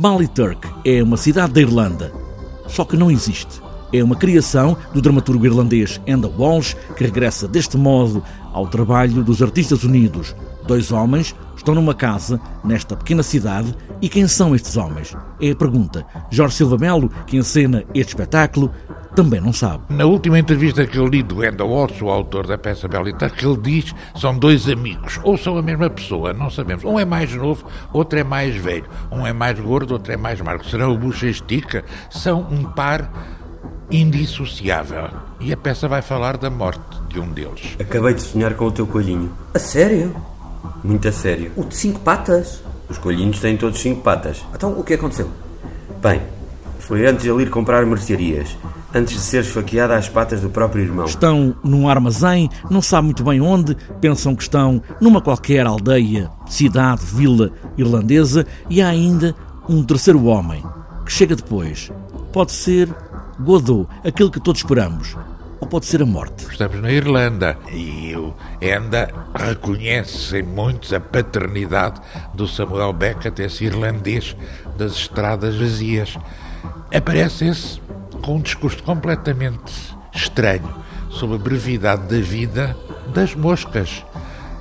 Ballyturk é uma cidade da Irlanda, só que não existe. É uma criação do dramaturgo irlandês Enda Walsh, que regressa deste modo ao trabalho dos Artistas Unidos. Dois homens estão numa casa, nesta pequena cidade, e quem são estes homens? É a pergunta. Jorge Silva Melo, que encena este espetáculo, também não sabe. Na última entrevista que eu li do Enda Walsh, o autor da peça Belitar, que ele diz são dois amigos, ou são a mesma pessoa, não sabemos. Um é mais novo, outro é mais velho. Um é mais gordo, outro é mais magro. Será o Bucha Estica? São um par indissociável. E a peça vai falar da morte de um deles. Acabei de sonhar com o teu coelhinho. A sério? Muito a sério. O de cinco patas? Os coelhinhos têm todos cinco patas. Então, o que aconteceu? Bem, foi antes de ele ir comprar mercearias. Antes de ser esfaqueado às patas do próprio irmão. Estão num armazém, não sabe muito bem onde, pensam que estão numa qualquer aldeia, cidade, vila irlandesa e há ainda um terceiro homem que chega depois. Pode ser Godot, aquele que todos esperamos. Ou pode ser a morte. Estamos na Irlanda e o Enda reconhece em muitos a paternidade do Samuel Beckett, esse irlandês das estradas vazias. Aparece esse com um discurso completamente estranho sobre a brevidade da vida das moscas.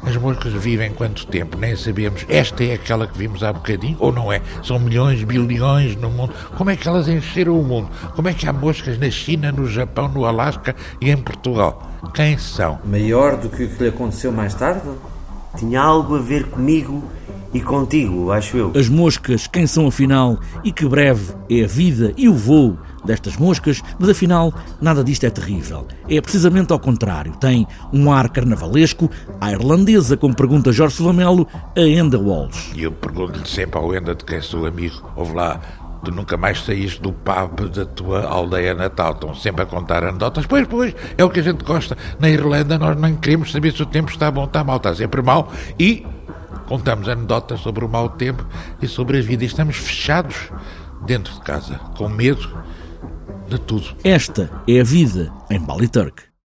As moscas vivem quanto tempo? Nem sabemos. Esta é aquela que vimos há bocadinho, ou não é? São milhões, bilhões no mundo. Como é que elas encheram o mundo? Como é que há moscas na China, no Japão, no Alasca e em Portugal? Quem são? Maior do que o que lhe aconteceu mais tarde? Tinha algo a ver comigo e contigo, acho eu. As moscas, quem são afinal? E que breve é a vida e o voo destas moscas, mas afinal nada disto é terrível. É precisamente ao contrário. Tem um ar carnavalesco, a irlandesa, como pergunta Jorge Lamelo, a Enda Walsh. E eu pergunto-lhe sempre ao Enda de quem sou amigo, ouve lá, tu nunca mais saíste do pub da tua aldeia natal. Estão sempre a contar anedotas. Pois, pois, é o que a gente gosta. Na Irlanda nós nem queremos saber se o tempo está bom, está mal, está sempre mal. E contamos anedotas sobre o mau tempo e sobre a vida. E estamos fechados dentro de casa, com medo de tudo. Esta é a vida em Ballyturk.